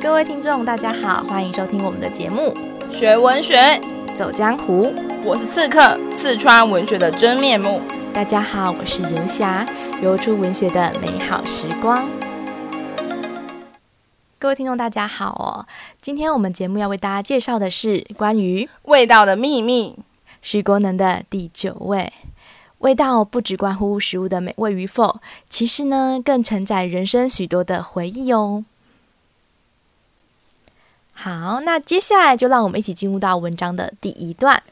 各位听众，大家好，欢迎收听我们的节目《学文学走江湖》。我是刺客，刺穿文学的真面目。大家好，我是游侠，游出文学的美好时光。各位听众，大家好哦！今天我们节目要为大家介绍的是关于味道的秘密，徐国能的第九味。味道不只关乎食物的美味与否，其实呢，更承载人生许多的回忆哦。好，那接下来就让我们一起进入到文章的第一段。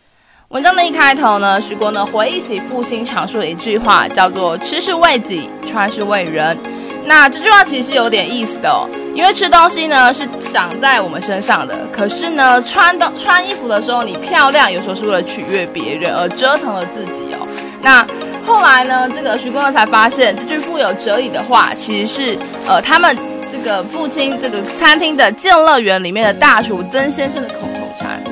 文章的一开头呢，徐国能回忆起父亲常说的一句话，叫做“吃是为己，穿是为人”。那这句话其实有点意思的哦，因为吃东西呢是长在我们身上的，可是呢，穿的穿衣服的时候，你漂亮有时候是为了取悦别人而折腾了自己哦。那后来呢，这个徐公公才发现，这句富有哲理的话，其实是呃他们这个父亲这个餐厅的健乐园里面的大厨曾先生的口头禅。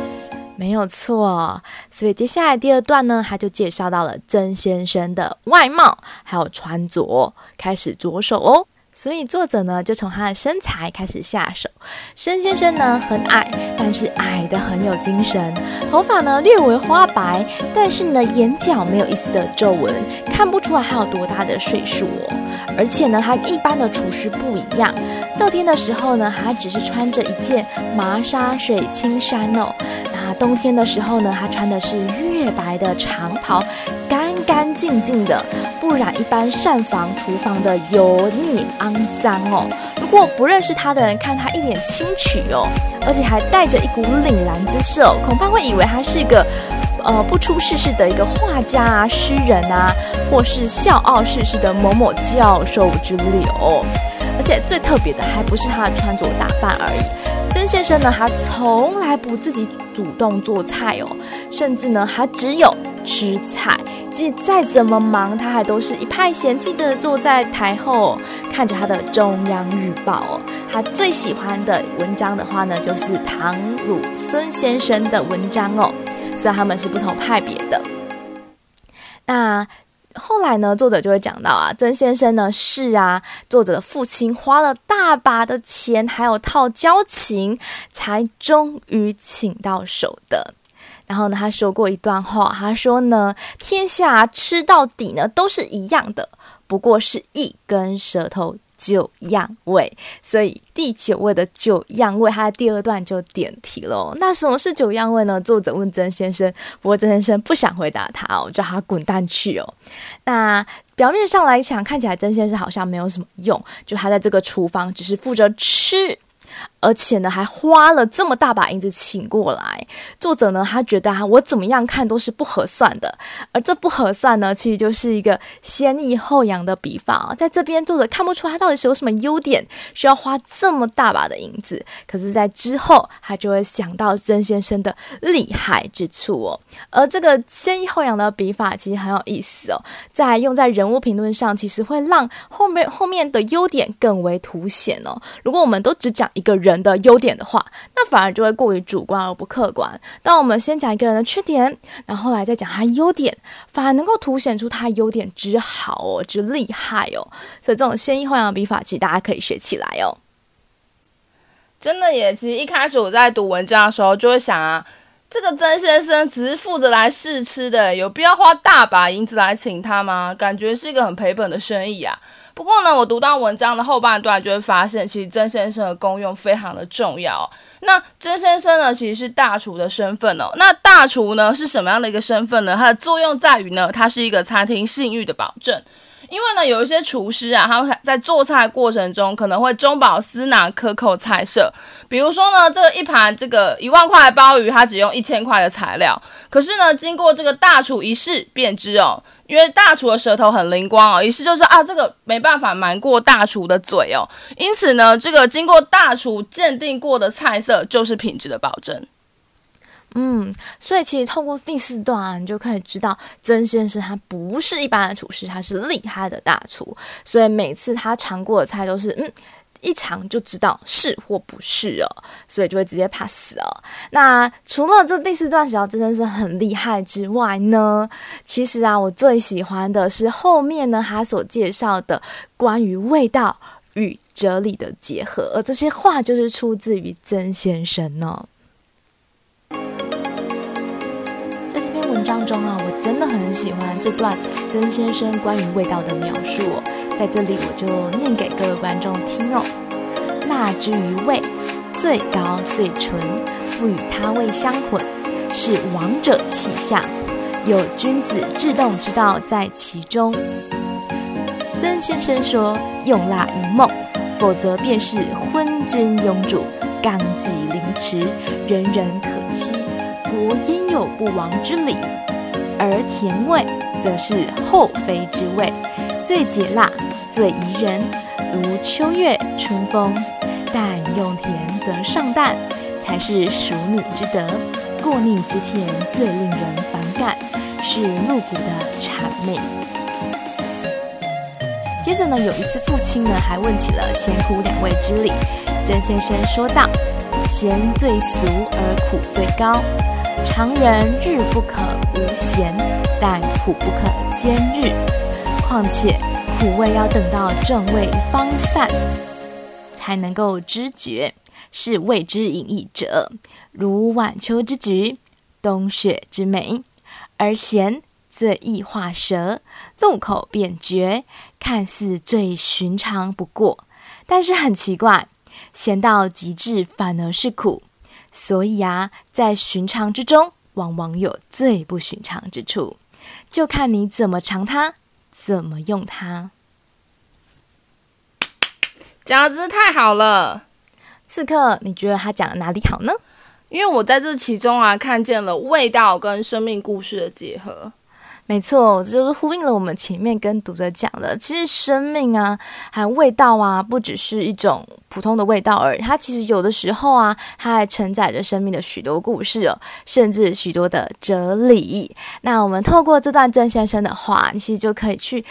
没有错，所以接下来第二段呢，他就介绍到了曾先生的外貌还有穿着，开始着手哦。所以作者呢，就从他的身材开始下手。申先生呢很矮，但是矮得很有精神。头发呢略微花白，但是呢眼角没有一丝的皱纹，看不出来他有多大的岁数哦。而且呢，他一般的厨师不一样。热天的时候呢，他只是穿着一件麻纱水青衫哦。冬天的时候呢，他穿的是月白的长袍。干干净净的，不染一般膳房厨房的油腻肮脏哦。如果不认识他的人看他一脸清癯哦，而且还带着一股凛然之色，恐怕会以为他是个呃不出世事的一个画家啊、诗人啊，或是笑傲世事的某某教授之流。而且最特别的还不是他的穿着打扮而已，曾先生呢，他从来不自己主动做菜哦，甚至呢，他只有吃菜。即再怎么忙，他还都是一派嫌弃的坐在台后，看着他的《中央日报》哦。他最喜欢的文章的话呢，就是唐汝孙先生的文章哦。虽然他们是不同派别的。那后来呢，作者就会讲到啊，曾先生呢是啊，作者的父亲花了大把的钱，还有套交情，才终于请到手的。然后呢，他说过一段话，他说呢，天下吃到底呢都是一样的，不过是一根舌头九样味。所以第九位的九样味，他的第二段就点题了。那什么是九样味呢？作者问曾先生，不过曾先生不想回答他哦，叫他滚蛋去哦。那表面上来讲，看起来曾先生好像没有什么用，就他在这个厨房只是负责吃。而且呢，还花了这么大把银子请过来。作者呢，他觉得啊，我怎么样看都是不合算的。而这不合算呢，其实就是一个先抑后扬的笔法啊。在这边，作者看不出他到底是有什么优点，需要花这么大把的银子。可是，在之后，他就会想到曾先生的厉害之处哦。而这个先抑后扬的笔法其实很有意思哦，在用在人物评论上，其实会让后面后面的优点更为凸显哦。如果我们都只讲一个人。人的优点的话，那反而就会过于主观而不客观。当我们先讲一个人的缺点，然后来再讲他优点，反而能够凸显出他优点之好哦，之厉害哦。所以这种先抑后扬的笔法，其实大家可以学起来哦。真的耶，其实一开始我在读文章的时候，就会想啊，这个曾先生只是负责来试吃的，有必要花大把银子来请他吗？感觉是一个很赔本的生意啊。不过呢，我读到文章的后半段，就会发现，其实曾先生的功用非常的重要。那曾先生呢，其实是大厨的身份哦。那大厨呢，是什么样的一个身份呢？它的作用在于呢，它是一个餐厅信誉的保证。因为呢，有一些厨师啊，他们在做菜过程中可能会中饱私囊，克扣菜色。比如说呢，这一盘这个一万块的鲍鱼，他只用一千块的材料。可是呢，经过这个大厨一试便知哦，因为大厨的舌头很灵光哦，一试就是啊，这个没办法瞒过大厨的嘴哦。因此呢，这个经过大厨鉴定过的菜色就是品质的保证。嗯，所以其实透过第四段啊，你就可以知道曾先生他不是一般的厨师，他是厉害的大厨。所以每次他尝过的菜都是，嗯，一尝就知道是或不是哦，所以就会直接 pass 哦。那除了这第四段时候曾先生很厉害之外呢，其实啊，我最喜欢的是后面呢他所介绍的关于味道与哲理的结合，而这些话就是出自于曾先生呢、在这篇文章中啊，我真的很喜欢这段曾先生关于味道的描述哦，在这里我就念给各位观众听哦。蜡之于味，最高最纯，不与他味相混，是王者气象，有君子制动之道在其中。曾先生说：“用蜡于梦，否则便是昏君庸主，纲纪凌迟，人人可欺，国焉有不亡之理？而甜味，则是后妃之味，最解辣，最宜人，如秋月春风。但用甜则上淡，才是淑女之德。过腻之甜，最令人反感，是露骨的谄媚。”接着呢，有一次父亲呢还问起了咸苦两味之理。曾先生说道：“咸最俗而苦最高，常人日不可无咸，但苦不可兼日。况且苦味要等到正味方散，才能够知觉，是谓之隐逸者，如晚秋之菊，冬雪之梅。而咸。”则易化舌，入口便绝，看似最寻常不过，但是很奇怪，咸到极致反而是苦。所以啊，在寻常之中，往往有最不寻常之处，就看你怎么尝它，怎么用它。讲的真是太好了，刺客，你觉得他讲的哪里好呢？因为我在这其中啊，看见了味道跟生命故事的结合。没错，这就是呼应了我们前面跟读者讲的。其实生命啊，还有味道啊，不只是一种普通的味道而已。它其实有的时候啊，它还承载着生命的许多故事哦，甚至许多的哲理。那我们透过这段郑先生的话，你其实就可以去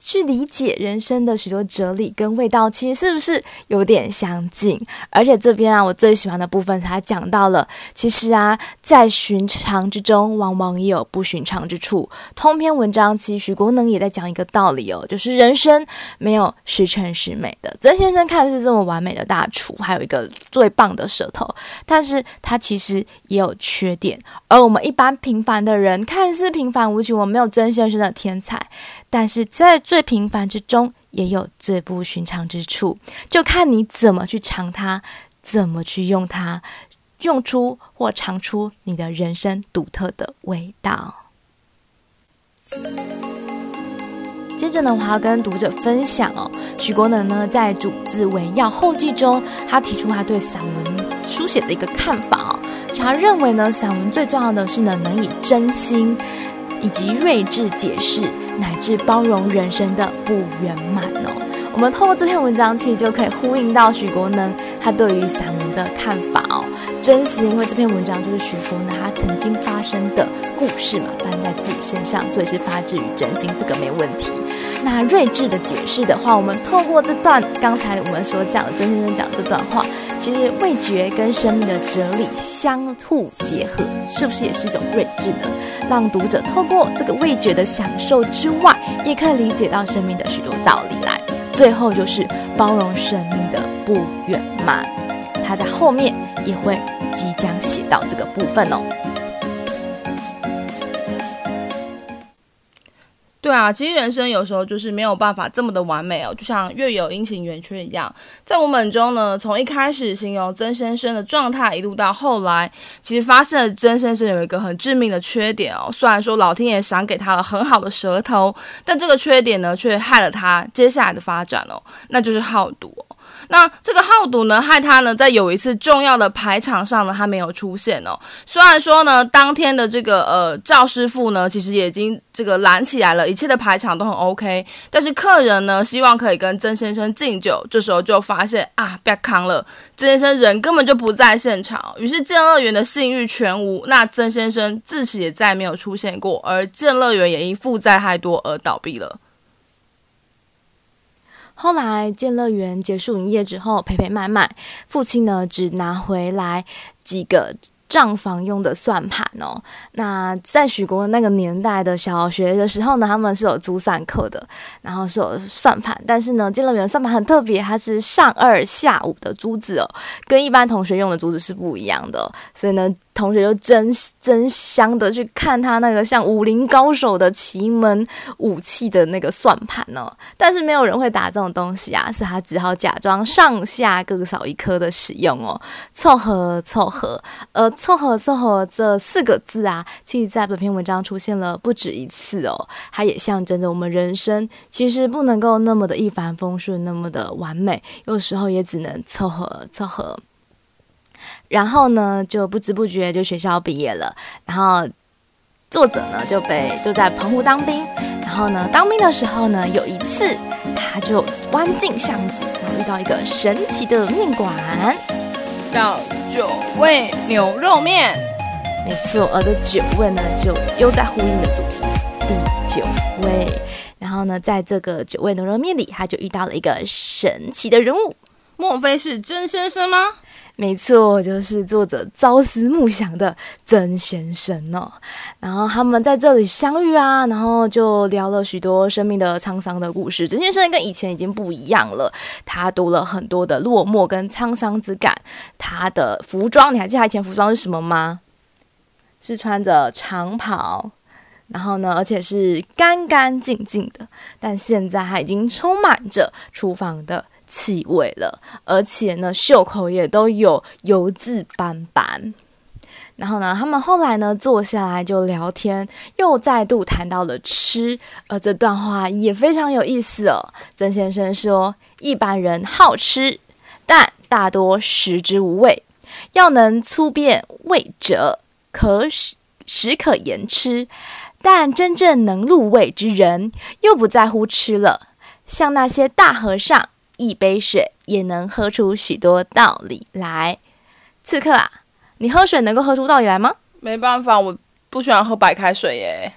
去理解人生的许多哲理跟味道，其实是不是有点相近？而且这边啊，我最喜欢的部分，他讲到了，其实啊，在寻常之中，往往也有不寻常之处。通篇文章，其实许国能也在讲一个道理哦，就是人生没有十全十美的。曾先生看似这么完美的大厨，还有一个最棒的舌头，但是他其实也有缺点。而我们一般平凡的人，看似平凡无奇，我们没有曾先生的天才，但是在最平凡之中，也有最不寻常之处，就看你怎么去尝它，怎么去用它，用出或尝出你的人生独特的味道。接着呢，我还要跟读者分享哦，许国能呢在《主字为要》后记中，他提出他对散文书写的一个看法哦，他认为呢，散文最重要的是呢，能以真心以及睿智解释，乃至包容人生的不圆满哦。我们透过这篇文章，其实就可以呼应到许国能他对于散文的看法哦。真实，因为这篇文章就是许国能他曾经发生的故事嘛，发生在自己身上，所以是发自于真心，这个没问题。那睿智的解释的话，我们透过这段刚才我们所讲的曾先生讲这段话，其实味觉跟生命的哲理相互结合，是不是也是一种睿智呢？让读者透过这个味觉的享受之外，也可以理解到生命的许多道理来。最后就是包容生命的不圆满，他在后面。也会即将写到这个部分哦。对啊，其实人生有时候就是没有办法这么的完美哦，就像月有阴晴圆缺一样。在文本中呢，从一开始形容曾先生的状态，一路到后来，其实发现了曾先生有一个很致命的缺点哦。虽然说老天爷赏给他了很好的舌头，但这个缺点呢，却害了他接下来的发展哦，那就是好赌。那这个好赌呢，害他呢，在有一次重要的牌场上呢，他没有出现哦。虽然说呢，当天的这个呃赵师傅呢，其实也已经这个拦起来了，一切的牌场都很 OK。但是客人呢，希望可以跟曾先生敬酒，这时候就发现啊，别康了，曾先生人根本就不在现场。于是建乐园的信誉全无，那曾先生自此也再没有出现过，而建乐园也因负债太多而倒闭了。后来建乐园结束营业之后，赔赔卖卖，父亲呢只拿回来几个账房用的算盘哦。那在许国那个年代的小学的时候呢，他们是有珠算课的，然后是有算盘。但是呢，建乐园算盘很特别，它是上二下五的珠子哦，跟一般同学用的珠子是不一样的。所以呢，同学就争争相的去看他那个像武林高手的奇门武器的那个算盘哦。但是没有人会打这种东西啊，所以他只好假装上下各少一颗的使用哦，凑合凑合。呃，凑合凑合这四个字啊，其实在本篇文章出现了不止一次哦。它也象征着我们人生其实不能够那么的一帆风顺，那么的完美，有时候也只能凑合凑合。然后呢，就不知不觉就学校毕业了。然后作者呢就被就在澎湖当兵。然后呢，当兵的时候呢，有一次他就弯进巷子，然后遇到一个神奇的面馆，叫九味牛肉面。没错，而的九味呢，就又在呼应的主题，第九味。然后呢，在这个九味牛肉面里，他就遇到了一个神奇的人物，莫非是甄先生吗？没错，就是作者朝思暮想的曾先生哦。然后他们在这里相遇啊，然后就聊了许多生命的沧桑的故事。曾先生跟以前已经不一样了，他多了很多的落寞跟沧桑之感。他的服装，你还记得他以前服装是什么吗？是穿着长袍，然后呢，而且是干干净净的。但现在他已经充满着厨房的气味了，而且呢，袖口也都有油渍斑斑。然后呢，他们后来呢，坐下来就聊天，又再度谈到了吃。而这段话也非常有意思哦。曾先生说：“一般人好吃，但大多食之无味。要能粗辨味者，可食食可言吃。但真正能入味之人，又不在乎吃了。像那些大和尚。”一杯水也能喝出许多道理来。刺客啊，你喝水能够喝出道理来吗？没办法，我不喜欢喝白开水耶。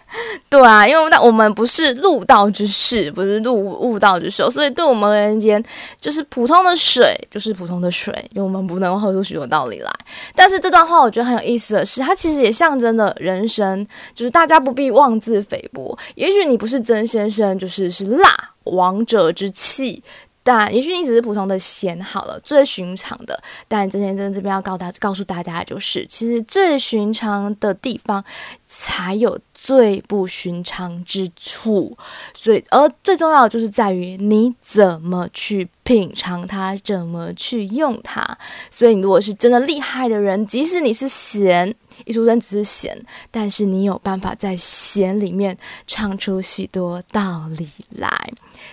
对啊，因为那我们不是入道之士，不是入悟道之手，所以对我们而言，就是普通的水，就是普通的水，因为我们不能喝出许多道理来。但是这段话我觉得很有意思的是，它其实也象征着人生，就是大家不必妄自菲薄。也许你不是曾先生，就是是辣王者之气。但也许你只是普通的咸好了，最寻常的。但曾先生这边要告大告诉大家就是，其实最寻常的地方才有最不寻常之处。所以，而最重要的就是在于你怎么去品尝它，怎么去用它。所以，你如果是真的厉害的人，即使你是咸，一出生只是咸，但是你有办法在咸里面唱出许多道理来。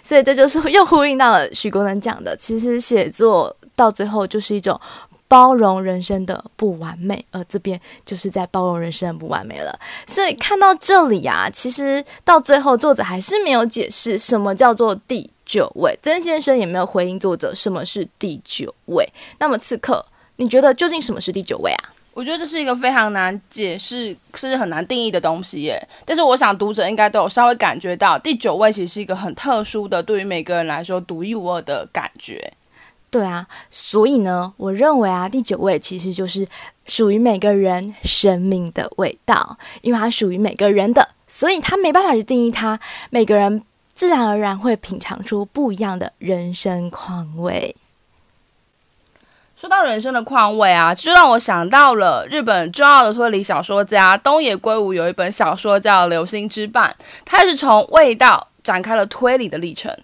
所以这就是又呼应到了许国能讲的，其实写作到最后就是一种包容人生的不完美，而这边就是在包容人生的不完美了。所以看到这里啊，其实到最后作者还是没有解释什么叫做第九位，曾先生也没有回应作者什么是第九位。那么此刻，你觉得究竟什么是第九位啊？我觉得这是一个非常难解释，是很难定义的东西耶。但是我想读者应该都有稍微感觉到，第九位其实是一个很特殊的，对于每个人来说独一无二的感觉。对啊，所以呢，我认为啊，第九位其实就是属于每个人生命的味道，因为它属于每个人的，所以他没办法去定义它。每个人自然而然会品尝出不一样的人生况味。说到人生的况味啊，就让我想到了日本重要的推理小说家东野圭吾有一本小说叫《流星之绊》，它是从味道展开了推理的历程。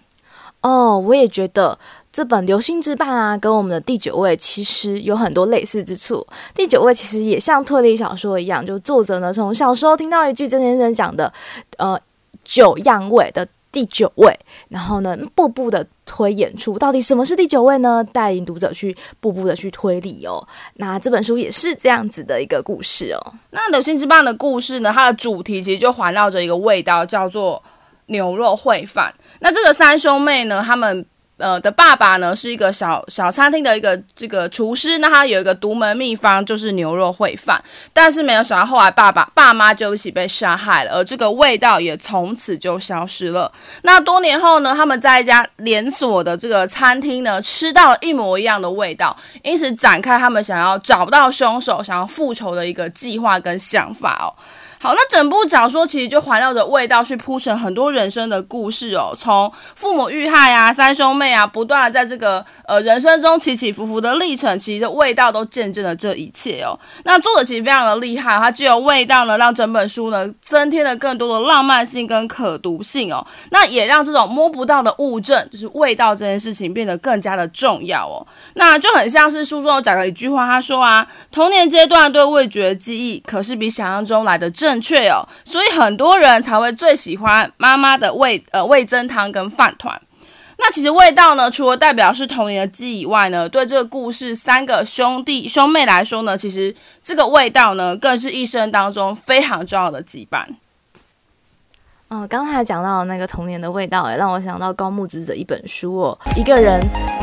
哦，我也觉得这本《流星之绊》啊，跟我们的第九位其实有很多类似之处。第九位其实也像推理小说一样，就作者呢从小时候听到一句曾先生讲的，呃，九样味的。第九位，然后呢，步步的推演出到底什么是第九位呢？带领读者去步步的去推理哦。那这本书也是这样子的一个故事哦。那《流星之棒》的故事呢，它的主题其实就环绕着一个味道，叫做牛肉烩饭。那这个三兄妹呢，他们呃的爸爸呢是一个小小餐厅的一个这个厨师，那他有一个独门秘方就是牛肉烩饭，但是没有想到后来爸爸爸妈就一起被杀害了，而这个味道也从此就消失了。那多年后呢，他们在一家连锁的这个餐厅呢吃到一模一样的味道，因此展开他们想要找到凶手、想要复仇的一个计划跟想法哦。好，那整部小说其实就环绕着味道去铺成很多人生的故事哦，从父母遇害啊、三兄妹啊，不断的在这个呃人生中起起伏伏的历程，其实味道都见证了这一切哦。那作者其实非常的厉害，他借由味道呢，让整本书呢增添了更多的浪漫性跟可读性哦。那也让这种摸不到的物证，就是味道这件事情变得更加的重要哦。那就很像是书中有讲的一句话，他说啊，童年阶段对味觉的记忆，可是比想象中来的正确哦，所以很多人才会最喜欢妈妈的味呃味增汤跟饭团。那其实味道呢，除了代表是童年的记忆以外呢，对这个故事三个兄弟兄妹来说呢，其实这个味道呢，更是一生当中非常重要的羁绊。哦，刚才讲到那个童年的味道，哎，让我想到高木直子的一本书哦，一个人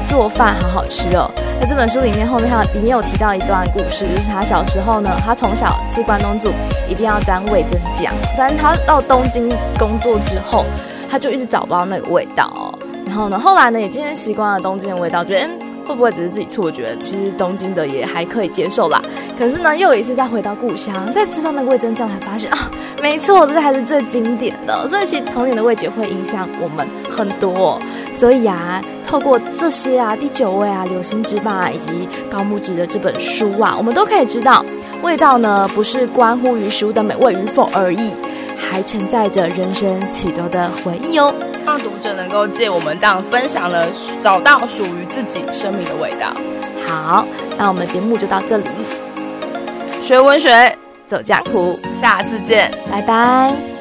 做饭好好吃哦。在这本书里面，后面还有里面有提到一段故事，就是他小时候呢，他从小吃关东煮一定要沾味增酱，但是他到东京工作之后，他就一直找不到那个味道。然后呢，后来呢，也渐渐习惯了东京的味道，觉得嗯。会不会只是自己错觉？其实东京的也还可以接受啦。可是呢，又一次再回到故乡，再吃到那个味增酱，才发现啊，没错，这才是最经典的。所以其实童年的味觉会影响我们很多。所以啊，透过这些啊，第九味啊，流星之霸啊，以及高木直的这本书啊，我们都可以知道，味道呢不是关乎于食物的美味与否而已，还承载着人生许多的回忆哦。让读者能够借我们这样分享了，找到属于自己生命的味道。好，那我们节目就到这里。学文学，走江湖，下次见，拜拜。